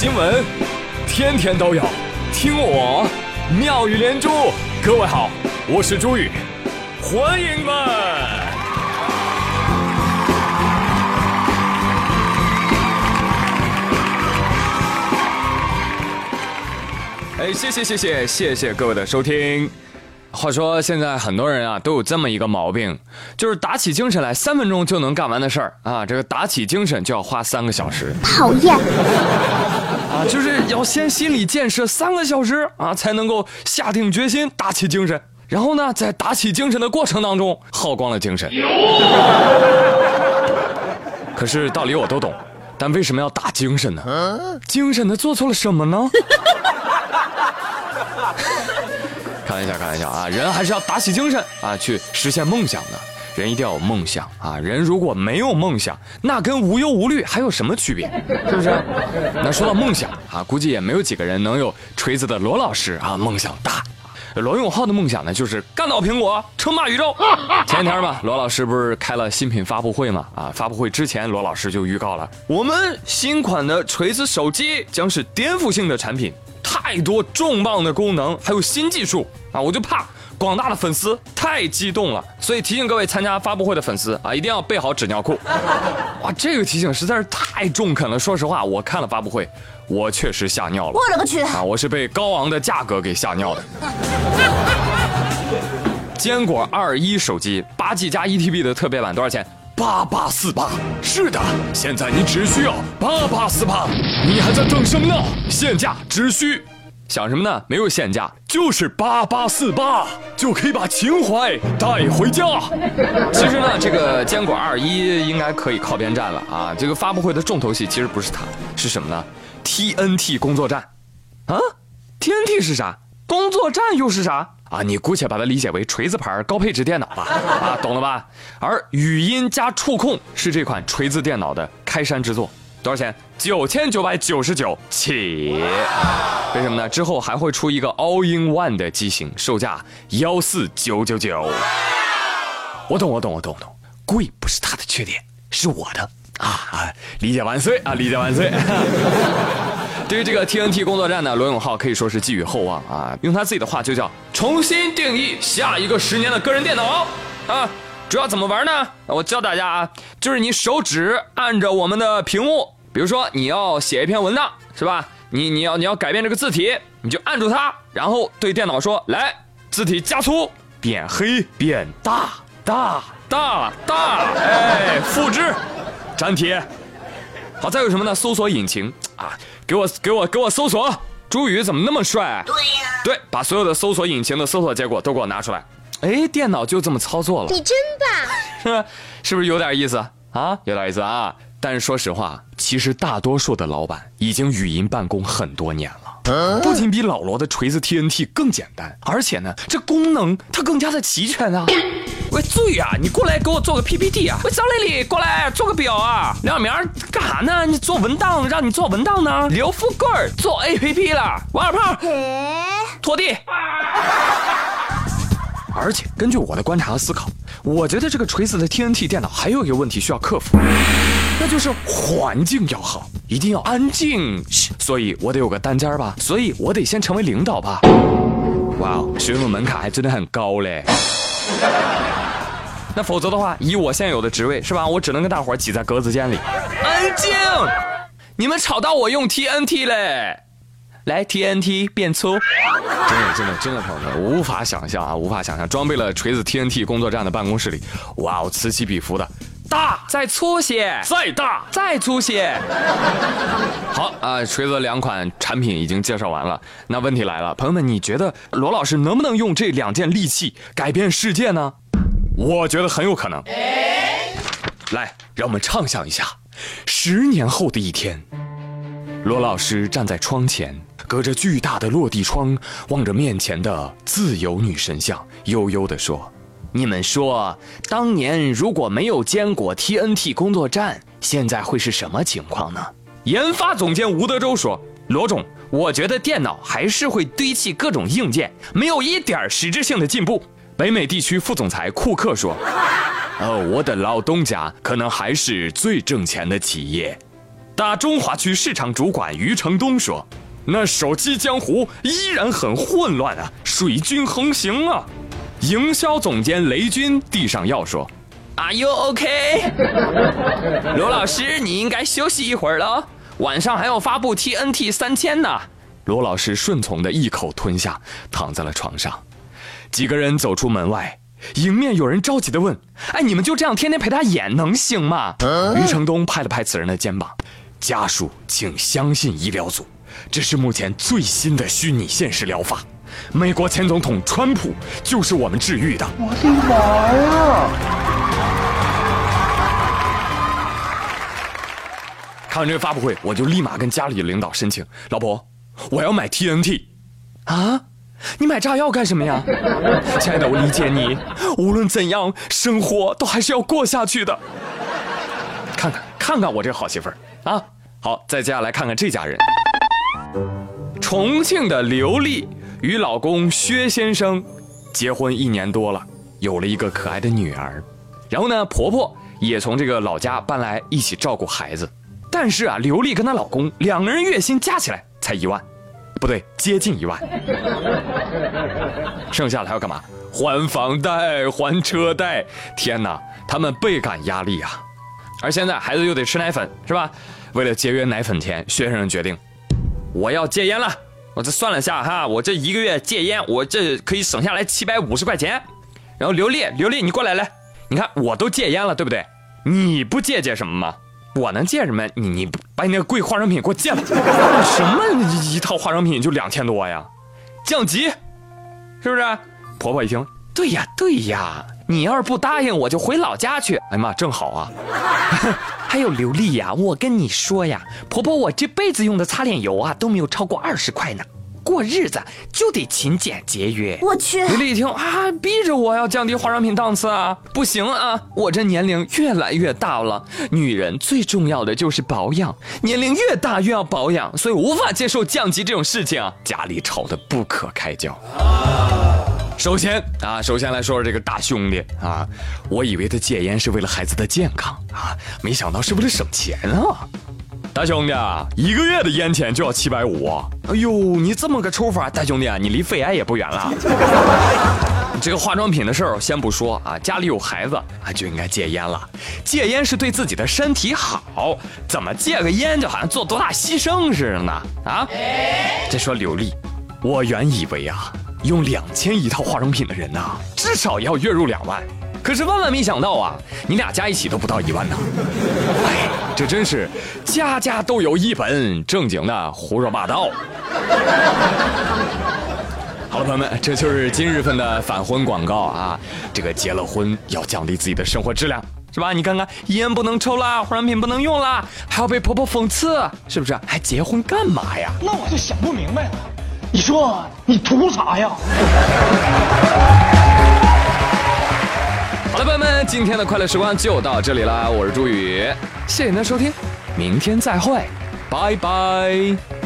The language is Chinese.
新闻，天天都有，听我妙语连珠。各位好，我是朱宇，欢迎们。哎，谢谢谢谢谢谢各位的收听。话说现在很多人啊都有这么一个毛病，就是打起精神来三分钟就能干完的事儿啊，这个打起精神就要花三个小时。讨厌。啊，就是要先心理建设三个小时啊，才能够下定决心打起精神。然后呢，在打起精神的过程当中耗光了精神。可是道理我都懂，但为什么要打精神呢？精神的做错了什么呢？开玩笑，开玩笑啊！人还是要打起精神啊，去实现梦想的。人一定要有梦想啊！人如果没有梦想，那跟无忧无虑还有什么区别？是不是？那说到梦想啊，估计也没有几个人能有锤子的罗老师啊梦想大。罗永浩的梦想呢，就是干倒苹果，称霸宇宙。前几天吧，罗老师不是开了新品发布会嘛？啊，发布会之前，罗老师就预告了，我们新款的锤子手机将是颠覆性的产品。太多重磅的功能，还有新技术啊！我就怕广大的粉丝太激动了，所以提醒各位参加发布会的粉丝啊，一定要备好纸尿裤。哇，这个提醒实在是太中肯了。说实话，我看了发布会，我确实吓尿了。我勒个去！啊，我是被高昂的价格给吓尿的。坚果二一手机八 G 加一 TB 的特别版多少钱？八八四八，是的，现在你只需要八八四八，你还在等什么呢？现价只需，想什么呢？没有现价，就是八八四八就可以把情怀带回家。其实呢，这个坚果二一应该可以靠边站了啊！这个发布会的重头戏其实不是它，是什么呢？TNT 工作站，啊，TNT 是啥？工作站又是啥？啊，你姑且把它理解为锤子牌高配置电脑吧，啊，懂了吧？而语音加触控是这款锤子电脑的开山之作，多少钱？九千九百九十九起。为什么呢？之后还会出一个 All in One 的机型，售价幺四九九九。我懂，我懂，我懂，我懂。贵不是它的缺点，是我的啊啊！理解万岁啊！理解万岁。对于这个 TNT 工作站呢，罗永浩可以说是寄予厚望啊。用他自己的话就叫重新定义下一个十年的个人电脑啊。主要怎么玩呢？我教大家啊，就是你手指按着我们的屏幕，比如说你要写一篇文档是吧？你你要你要改变这个字体，你就按住它，然后对电脑说：“来，字体加粗，变黑，变大，大，大，大，哎，复制，粘贴。好，再有什么呢？搜索引擎啊。”给我给我给我搜索，朱宇怎么那么帅？对呀，对，把所有的搜索引擎的搜索结果都给我拿出来。哎，电脑就这么操作了。你真棒，是吧？是不是有点意思啊？有点意思啊！但是说实话，其实大多数的老板已经语音办公很多年了，不仅比老罗的锤子 TNT 更简单，而且呢，这功能它更加的齐全啊。喂，注意啊！你过来给我做个 PPT 啊！喂，张丽丽，过来做个表啊！梁明干啥呢？你做文档，让你做文档呢？刘富贵做 APP 了。王二胖，拖地。而且根据我的观察和思考，我觉得这个锤子的 TNT 电脑还有一个问题需要克服，那就是环境要好，一定要安静。所以我得有个单间吧，所以我得先成为领导吧。哇哦，使用的门槛还真的很高嘞。那否则的话，以我现有的职位是吧，我只能跟大伙挤在格子间里。安静！你们吵到我用 TNT 嘞！来 TNT 变粗。真的真的真的，朋友们，无法想象啊，无法想象，装备了锤子 TNT 工作站的办公室里，哇哦，此起彼伏的，大再粗些，再大再粗些。好啊，锤子两款产品已经介绍完了，那问题来了，朋友们，你觉得罗老师能不能用这两件利器改变世界呢？我觉得很有可能。来，让我们畅想一下，十年后的一天，罗老师站在窗前，隔着巨大的落地窗，望着面前的自由女神像，悠悠地说：“你们说，当年如果没有坚果 TNT 工作站，现在会是什么情况呢？”研发总监吴德州说：“罗总，我觉得电脑还是会堆砌各种硬件，没有一点实质性的进步。”北美地区副总裁库克说：“哦，我的老东家可能还是最挣钱的企业。”大中华区市场主管余承东说：“那手机江湖依然很混乱啊，水军横行啊。”营销总监雷军递上药说：“Are you OK？罗老师，你应该休息一会儿了，晚上还要发布 TNT 三千呢。”罗老师顺从的一口吞下，躺在了床上。几个人走出门外，迎面有人着急的问：“哎，你们就这样天天陪他演，能行吗？”余承东拍了拍此人的肩膀：“家属，请相信医疗组，这是目前最新的虚拟现实疗法。”美国前总统川普就是我们治愈的。我的妈呀！看完这个发布会，我就立马跟家里的领导申请，老婆，我要买 TNT。啊？你买炸药干什么呀？亲爱的，我理解你。无论怎样，生活都还是要过下去的。看看，看看我这好媳妇儿啊！好，再接下来看看这家人。重庆的刘丽。与老公薛先生结婚一年多了，有了一个可爱的女儿。然后呢，婆婆也从这个老家搬来一起照顾孩子。但是啊，刘丽跟她老公两个人月薪加起来才一万，不对，接近一万。剩下的还要干嘛？还房贷、还车贷。天哪，他们倍感压力啊！而现在孩子又得吃奶粉，是吧？为了节约奶粉钱，薛先生决定，我要戒烟了。我这算了下哈，我这一个月戒烟，我这可以省下来七百五十块钱。然后刘丽，刘丽，你过来来，你看我都戒烟了，对不对？你不戒戒什么吗？我能戒什么？你你把你那个贵化妆品给我贱了。什么一套化妆品就两千多呀？降级，是不是？婆婆一听，对呀对呀，你要是不答应，我就回老家去。哎呀妈，正好啊。还有刘丽呀，我跟你说呀，婆婆，我这辈子用的擦脸油啊都没有超过二十块呢。过日子就得勤俭节约。我去，李丽一听啊，逼着我要降低化妆品档次啊，不行啊，我这年龄越来越大了，女人最重要的就是保养，年龄越大越要保养，所以无法接受降级这种事情，家里吵得不可开交。首先啊，首先来说说这个大兄弟啊，我以为他戒烟是为了孩子的健康啊，没想到是为了省钱啊。大兄弟，一个月的烟钱就要七百五，哎呦，你这么个抽法，大兄弟，你离肺癌也不远了。这个化妆品的事儿先不说啊，家里有孩子啊就应该戒烟了，戒烟是对自己的身体好，怎么戒个烟就好像做多大牺牲似的呢？啊，再说刘丽，我原以为啊。用两千一套化妆品的人呐，至少要月入两万，可是万万没想到啊，你俩加一起都不到一万呢。哎，这真是家家都有一本正经的胡说八道。好了，朋友们，这就是今日份的返婚广告啊。这个结了婚要降低自己的生活质量，是吧？你看看，烟不能抽啦，化妆品不能用啦，还要被婆婆讽刺，是不是？还结婚干嘛呀？那我就想不明白了。你说你图啥呀？今天的快乐时光就到这里啦！我是朱宇，谢谢您的收听，明天再会，拜拜。